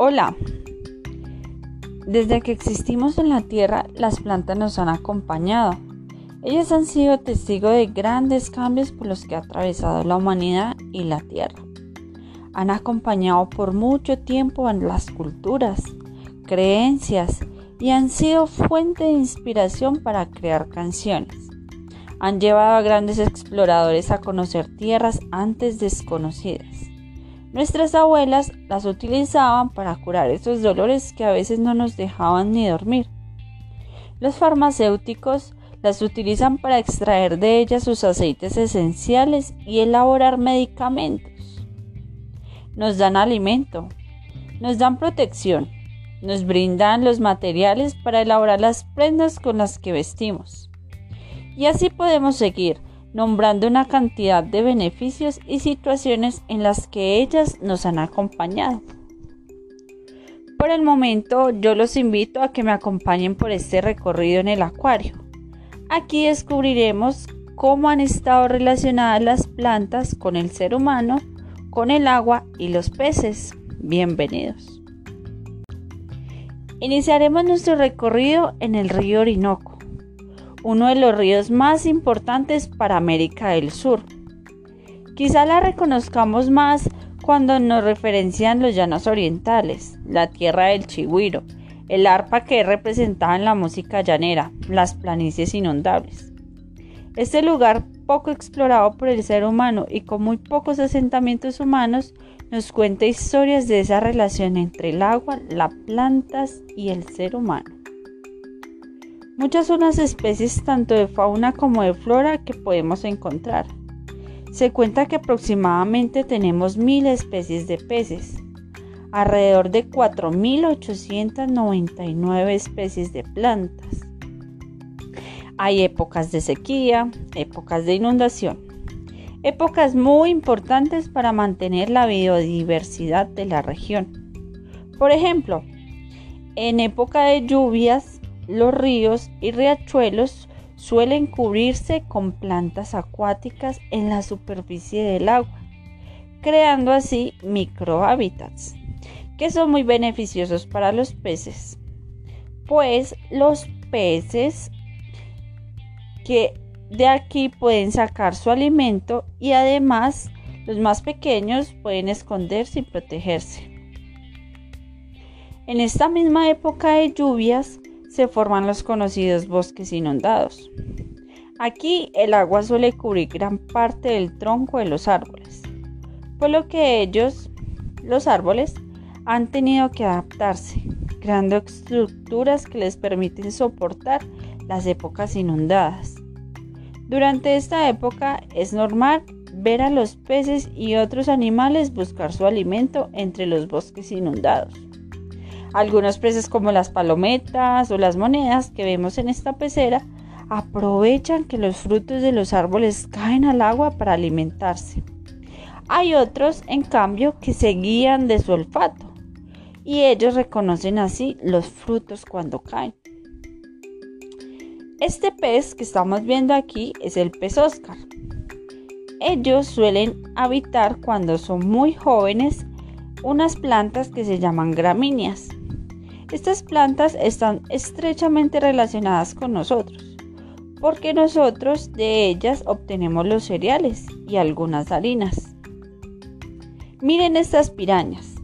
Hola. Desde que existimos en la Tierra, las plantas nos han acompañado. Ellas han sido testigos de grandes cambios por los que ha atravesado la humanidad y la Tierra. Han acompañado por mucho tiempo en las culturas, creencias y han sido fuente de inspiración para crear canciones. Han llevado a grandes exploradores a conocer tierras antes desconocidas Nuestras abuelas las utilizaban para curar esos dolores que a veces no nos dejaban ni dormir. Los farmacéuticos las utilizan para extraer de ellas sus aceites esenciales y elaborar medicamentos. Nos dan alimento, nos dan protección, nos brindan los materiales para elaborar las prendas con las que vestimos. Y así podemos seguir nombrando una cantidad de beneficios y situaciones en las que ellas nos han acompañado. Por el momento yo los invito a que me acompañen por este recorrido en el acuario. Aquí descubriremos cómo han estado relacionadas las plantas con el ser humano, con el agua y los peces. Bienvenidos. Iniciaremos nuestro recorrido en el río Orinoco uno de los ríos más importantes para América del Sur. Quizá la reconozcamos más cuando nos referencian los llanos orientales, la tierra del chigüiro, el arpa que es representada en la música llanera, las planicies inundables. Este lugar poco explorado por el ser humano y con muy pocos asentamientos humanos nos cuenta historias de esa relación entre el agua, las plantas y el ser humano. Muchas son las especies tanto de fauna como de flora que podemos encontrar. Se cuenta que aproximadamente tenemos mil especies de peces, alrededor de 4.899 especies de plantas. Hay épocas de sequía, épocas de inundación, épocas muy importantes para mantener la biodiversidad de la región. Por ejemplo, en época de lluvias los ríos y riachuelos suelen cubrirse con plantas acuáticas en la superficie del agua, creando así microhábitats, que son muy beneficiosos para los peces, pues los peces que de aquí pueden sacar su alimento y además los más pequeños pueden esconderse y protegerse. En esta misma época de lluvias, se forman los conocidos bosques inundados. Aquí el agua suele cubrir gran parte del tronco de los árboles, por lo que ellos, los árboles, han tenido que adaptarse, creando estructuras que les permiten soportar las épocas inundadas. Durante esta época es normal ver a los peces y otros animales buscar su alimento entre los bosques inundados. Algunos peces como las palometas o las monedas que vemos en esta pecera aprovechan que los frutos de los árboles caen al agua para alimentarse. Hay otros, en cambio, que se guían de su olfato y ellos reconocen así los frutos cuando caen. Este pez que estamos viendo aquí es el pez Oscar. Ellos suelen habitar cuando son muy jóvenes unas plantas que se llaman gramíneas. Estas plantas están estrechamente relacionadas con nosotros, porque nosotros de ellas obtenemos los cereales y algunas harinas. Miren estas pirañas.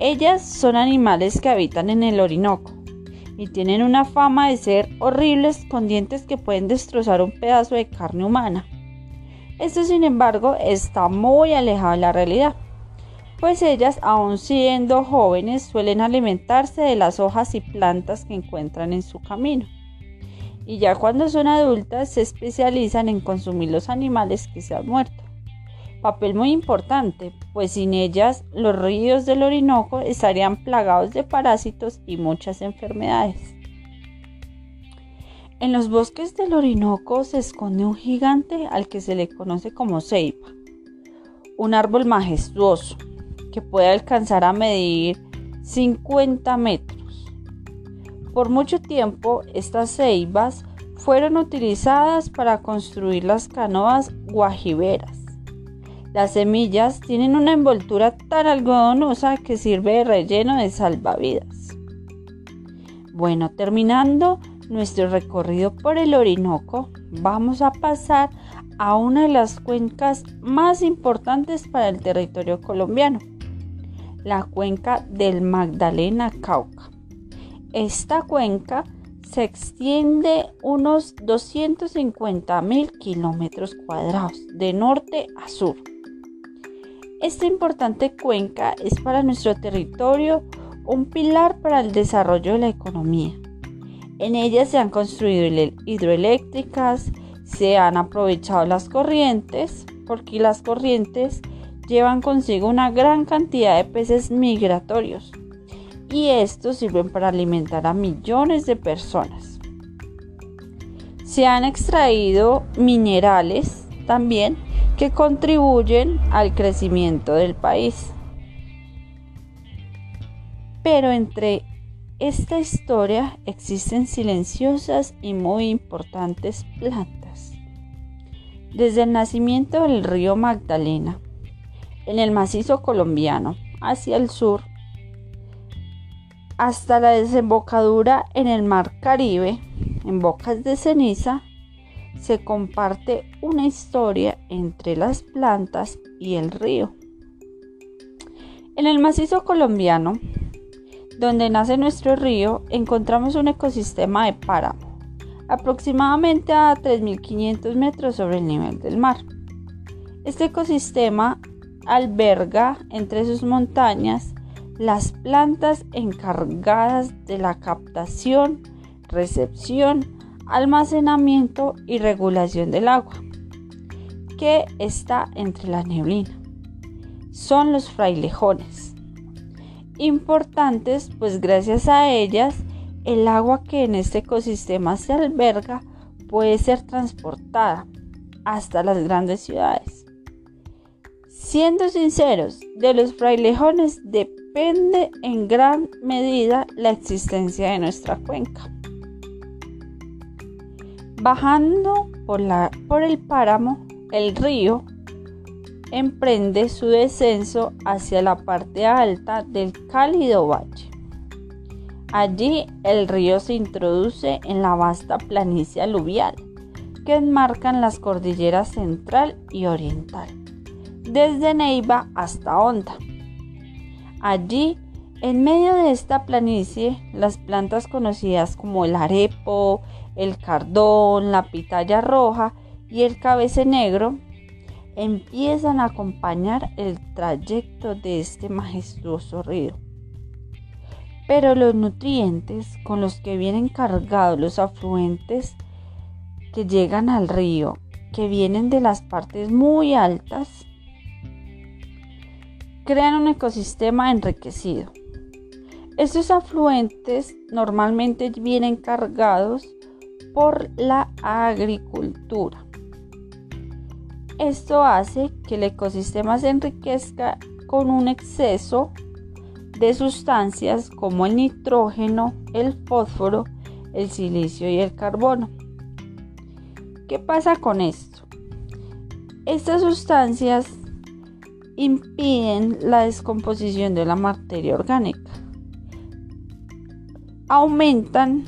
Ellas son animales que habitan en el Orinoco y tienen una fama de ser horribles con dientes que pueden destrozar un pedazo de carne humana. Esto sin embargo está muy alejado de la realidad pues ellas, aun siendo jóvenes, suelen alimentarse de las hojas y plantas que encuentran en su camino. Y ya cuando son adultas se especializan en consumir los animales que se han muerto. Papel muy importante, pues sin ellas los ríos del Orinoco estarían plagados de parásitos y muchas enfermedades. En los bosques del Orinoco se esconde un gigante al que se le conoce como ceiba, un árbol majestuoso, puede alcanzar a medir 50 metros. Por mucho tiempo estas ceibas fueron utilizadas para construir las canoas guajiberas, Las semillas tienen una envoltura tan algodonosa que sirve de relleno de salvavidas. Bueno, terminando nuestro recorrido por el Orinoco, vamos a pasar a una de las cuencas más importantes para el territorio colombiano, la cuenca del Magdalena Cauca. Esta cuenca se extiende unos 250 mil kilómetros cuadrados de norte a sur. Esta importante cuenca es para nuestro territorio un pilar para el desarrollo de la economía. En ella se han construido hidroeléctricas, se han aprovechado las corrientes, porque las corrientes llevan consigo una gran cantidad de peces migratorios y estos sirven para alimentar a millones de personas. Se han extraído minerales también que contribuyen al crecimiento del país. Pero entre esta historia existen silenciosas y muy importantes plantas. Desde el nacimiento del río Magdalena, en el macizo colombiano, hacia el sur, hasta la desembocadura en el mar Caribe, en Bocas de Ceniza, se comparte una historia entre las plantas y el río. En el macizo colombiano, donde nace nuestro río, encontramos un ecosistema de páramo, aproximadamente a 3.500 metros sobre el nivel del mar. Este ecosistema alberga entre sus montañas las plantas encargadas de la captación, recepción, almacenamiento y regulación del agua, que está entre la neblina. Son los frailejones. Importantes, pues gracias a ellas, el agua que en este ecosistema se alberga puede ser transportada hasta las grandes ciudades. Siendo sinceros, de los frailejones de depende en gran medida la existencia de nuestra cuenca. Bajando por el páramo, el río emprende su descenso hacia la parte alta del cálido valle. Allí el río se introduce en la vasta planicie aluvial que enmarcan las cordilleras central y oriental, desde Neiva hasta Honda. Allí, en medio de esta planicie, las plantas conocidas como el arepo, el cardón, la pitaya roja y el cabece negro empiezan a acompañar el trayecto de este majestuoso río. Pero los nutrientes con los que vienen cargados los afluentes que llegan al río, que vienen de las partes muy altas, crean un ecosistema enriquecido. Estos afluentes normalmente vienen cargados por la agricultura. Esto hace que el ecosistema se enriquezca con un exceso de sustancias como el nitrógeno, el fósforo, el silicio y el carbono. ¿Qué pasa con esto? Estas sustancias impiden la descomposición de la materia orgánica. Aumentan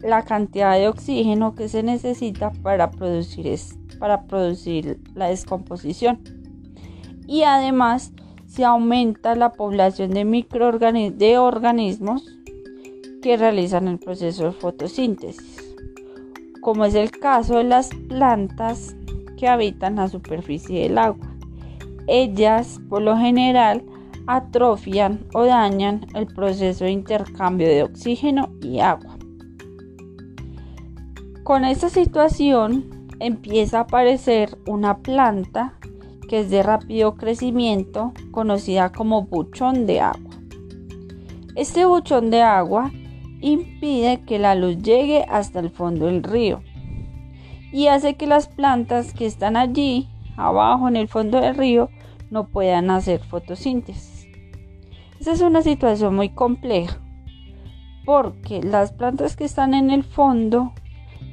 la cantidad de oxígeno que se necesita para producir, para producir la descomposición. Y además se aumenta la población de de organismos que realizan el proceso de fotosíntesis, como es el caso de las plantas que habitan la superficie del agua ellas por lo general atrofian o dañan el proceso de intercambio de oxígeno y agua. Con esta situación empieza a aparecer una planta que es de rápido crecimiento conocida como buchón de agua. Este buchón de agua impide que la luz llegue hasta el fondo del río y hace que las plantas que están allí abajo en el fondo del río no puedan hacer fotosíntesis. Esta es una situación muy compleja porque las plantas que están en el fondo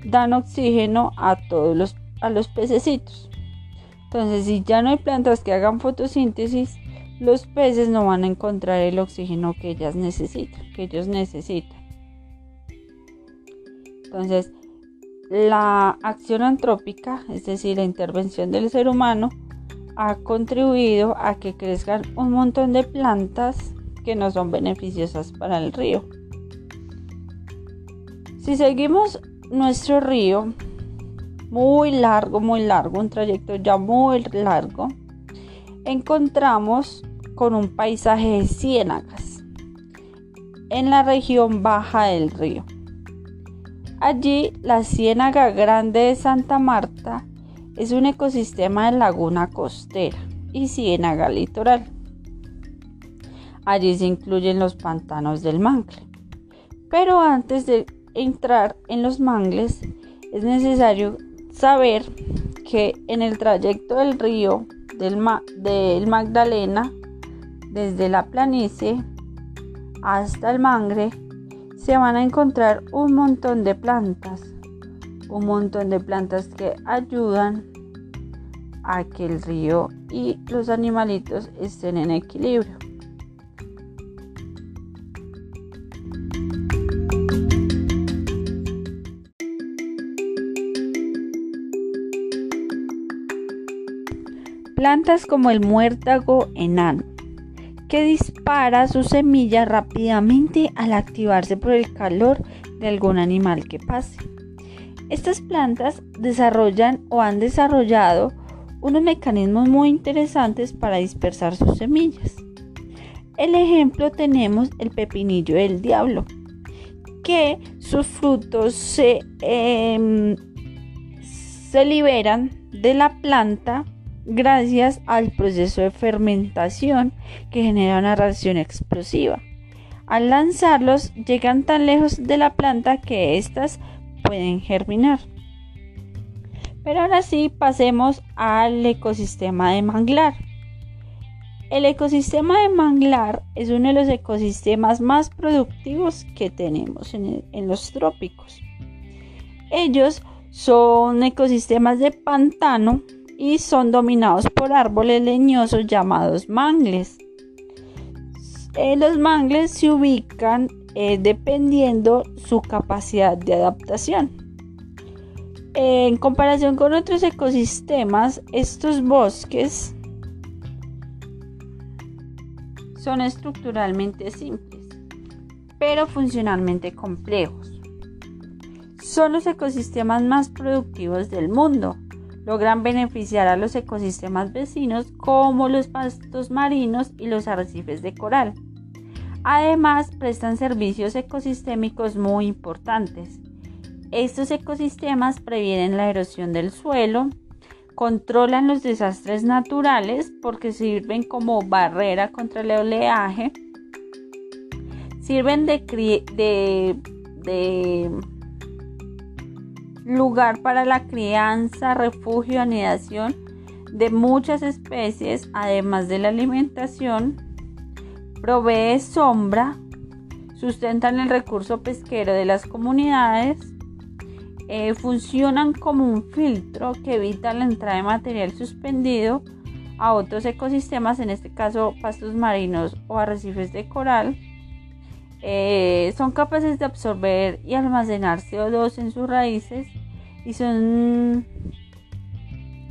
dan oxígeno a todos los, a los pececitos. Entonces, si ya no hay plantas que hagan fotosíntesis, los peces no van a encontrar el oxígeno que ellas necesitan, que ellos necesitan. Entonces, la acción antrópica, es decir, la intervención del ser humano, ha contribuido a que crezcan un montón de plantas que no son beneficiosas para el río. Si seguimos nuestro río, muy largo, muy largo, un trayecto ya muy largo, encontramos con un paisaje de ciénagas en la región baja del río. Allí, la Ciénaga Grande de Santa Marta es un ecosistema de laguna costera y ciénaga litoral. Allí se incluyen los pantanos del mangle. Pero antes de entrar en los mangles, es necesario saber que en el trayecto del río del, Magdalena, desde la planicie hasta el mangre, se van a encontrar un montón de plantas, un montón de plantas que ayudan a que el río y los animalitos estén en equilibrio. Plantas como el muérdago enano que dispara su semilla rápidamente al activarse por el calor de algún animal que pase. Estas plantas desarrollan o han desarrollado unos mecanismos muy interesantes para dispersar sus semillas. El ejemplo tenemos el pepinillo del diablo, que sus frutos se, em, se liberan de la planta gracias al proceso de fermentación que genera una reacción explosiva. Al lanzarlos llegan tan lejos de la planta que éstas pueden germinar. Pero ahora sí pasemos al ecosistema de manglar. El ecosistema de manglar es uno de los ecosistemas más productivos que tenemos en, en los trópicos. Ellos son ecosistemas de pantano y son dominados por árboles leñosos llamados mangles. Eh, los mangles se ubican eh, dependiendo su capacidad de adaptación. en comparación con otros ecosistemas, estos bosques son estructuralmente simples, pero funcionalmente complejos. Son los ecosistemas más productivos del mundo logran beneficiar a los ecosistemas vecinos como los pastos marinos y los arrecifes de coral. Además, prestan servicios ecosistémicos muy importantes. Estos ecosistemas previenen la erosión del suelo, controlan los desastres naturales porque sirven como barrera contra el oleaje, sirven de, lugar para la crianza, refugio, anidación de muchas especies, además de la alimentación, provee sombra, sustentan el recurso pesquero de las comunidades, eh, funcionan como un filtro que evita la entrada de material suspendido a otros ecosistemas, en este caso pastos marinos o arrecifes de coral, eh, son capaces de absorber y almacenar CO2 en sus raíces y son...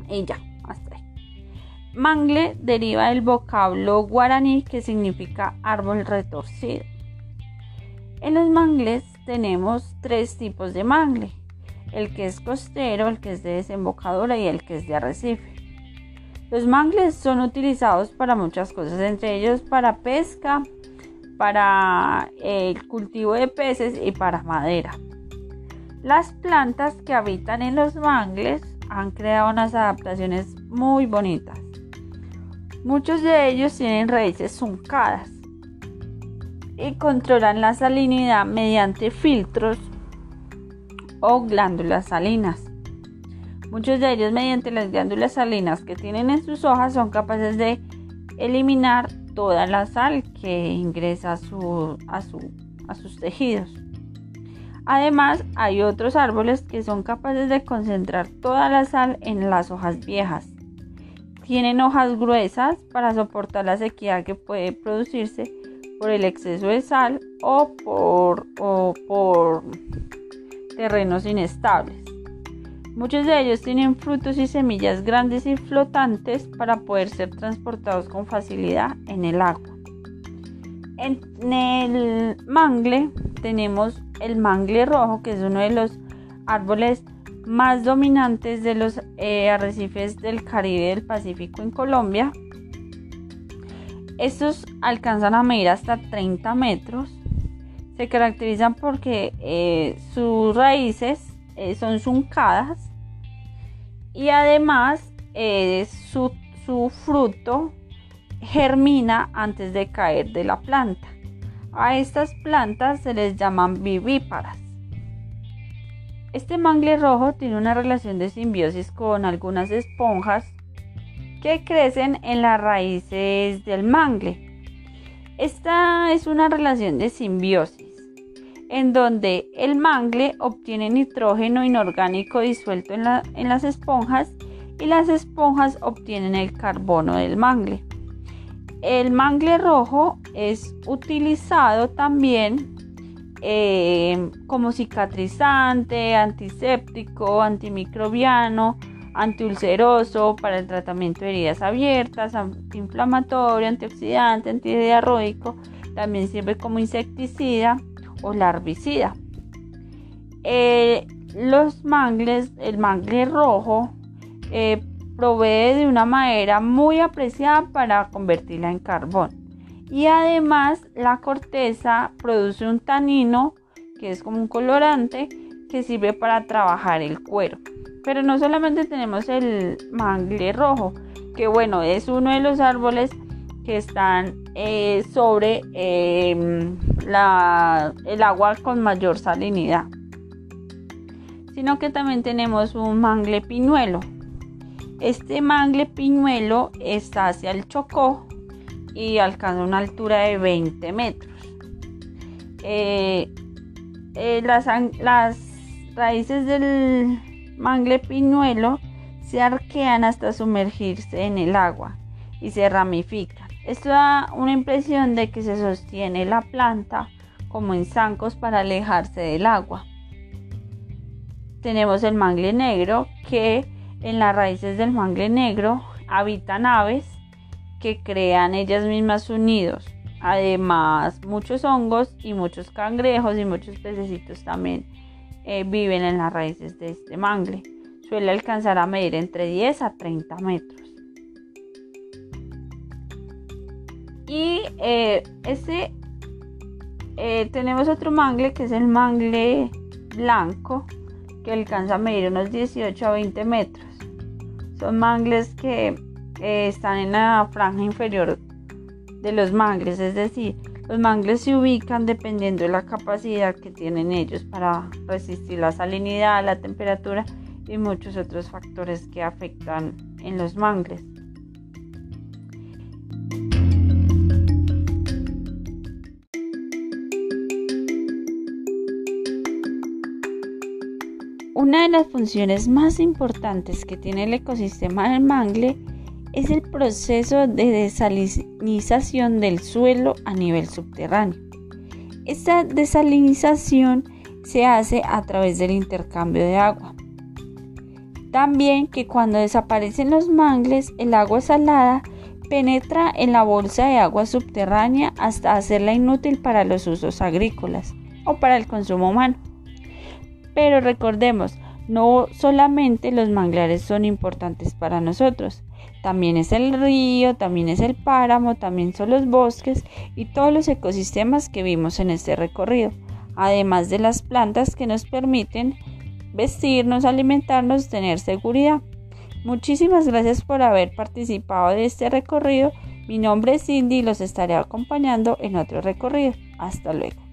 Y ya, hasta ahí. Mangle deriva del vocablo guaraní que significa árbol retorcido. En los mangles tenemos tres tipos de mangle. El que es costero, el que es de desembocadura y el que es de arrecife. Los mangles son utilizados para muchas cosas, entre ellos para pesca, para el cultivo de peces y para madera. Las plantas que habitan en los mangles han creado unas adaptaciones muy bonitas. Muchos de ellos tienen raíces zuncadas y controlan la salinidad mediante filtros o glándulas salinas. Muchos de ellos mediante las glándulas salinas que tienen en sus hojas son capaces de eliminar toda la sal que ingresa a, su, a, a sus tejidos. Además, hay otros árboles que son capaces de concentrar toda la sal en las hojas viejas Tienen hojas gruesas para soportar la sequía que puede producirse por el exceso de sal o por, o por terrenos inestables. Muchos de ellos tienen frutos y semillas grandes y flotantes para poder ser transportados con facilidad en el agua. En el mangle tenemos el mangle rojo, que es uno de los árboles más dominantes de los eh, arrecifes del Caribe y del Pacífico en Colombia. Estos alcanzan a medir hasta 30 metros. Se caracterizan porque eh, sus raíces eh, son zuncadas y además su, su fruto germina antes de caer de la planta. A estas plantas se les llaman vivíparas. Este mangle rojo tiene una relación de simbiosis con algunas esponjas que crecen en las raíces del mangle. Esta es una relación de simbiosis en donde el mangle obtiene nitrógeno inorgánico disuelto en, en las esponjas y las esponjas obtienen el carbono del mangle. El mangle rojo es utilizado también eh, como cicatrizante, antiséptico, antimicrobiano, antiulceroso para el tratamiento de heridas abiertas, antiinflamatorio, antioxidante, antidiarroico. También sirve como insecticida o larvicida. Eh, los mangles, el mangle rojo eh, provee de una madera muy apreciada para convertirla en carbón. Y además la corteza produce un tanino que es como un colorante que sirve para trabajar el cuero. Pero no solamente tenemos el mangle rojo, que bueno, es uno de los árboles que están eh, sobre em, el agua con mayor salinidad, sino que también tenemos un mangle piñuelo, este mangle piñuelo está hacia el Chocó y alcanza una altura de 20 metros. Eh, eh, las, raíces del mangle piñuelo se arquean hasta sumergirse en el agua y se ramifican. Esto da una impresión de que se sostiene la planta como en zancos para alejarse del agua. Tenemos el mangle negro que en las raíces del mangle negro habitan aves que crean ellas mismas sus nidos. Además, muchos hongos y muchos cangrejos y muchos pececitos también eh, viven en las raíces de este mangle. Suele alcanzar a medir entre 10 a 30 metros. Y eh, eh, tenemos otro mangle que es el mangle blanco que alcanza a medir unos 18 a 20 metros. Son mangles que eh, están en la franja inferior de los mangles, es decir, los mangles se ubican dependiendo de la capacidad que tienen ellos para resistir la salinidad, la temperatura y muchos otros factores que afectan en los mangles. Las funciones más importantes que tiene el ecosistema del mangle es el proceso de desalinización del suelo a nivel subterráneo. Esta desalinización se hace a través del intercambio de agua. También que cuando desaparecen los mangles, el agua salada penetra en la bolsa de agua subterránea hasta hacerla inútil para los usos agrícolas o para el consumo humano. Pero recordemos, no solamente los manglares son importantes para nosotros, también es el río, también es el páramo, también son los bosques y todos los ecosistemas que vimos en este recorrido, además de las plantas que nos permiten vestirnos, alimentarnos, tener seguridad. Muchísimas gracias por haber participado de este recorrido. Mi nombre es Cindy y los estaré acompañando en otro recorrido. Hasta luego.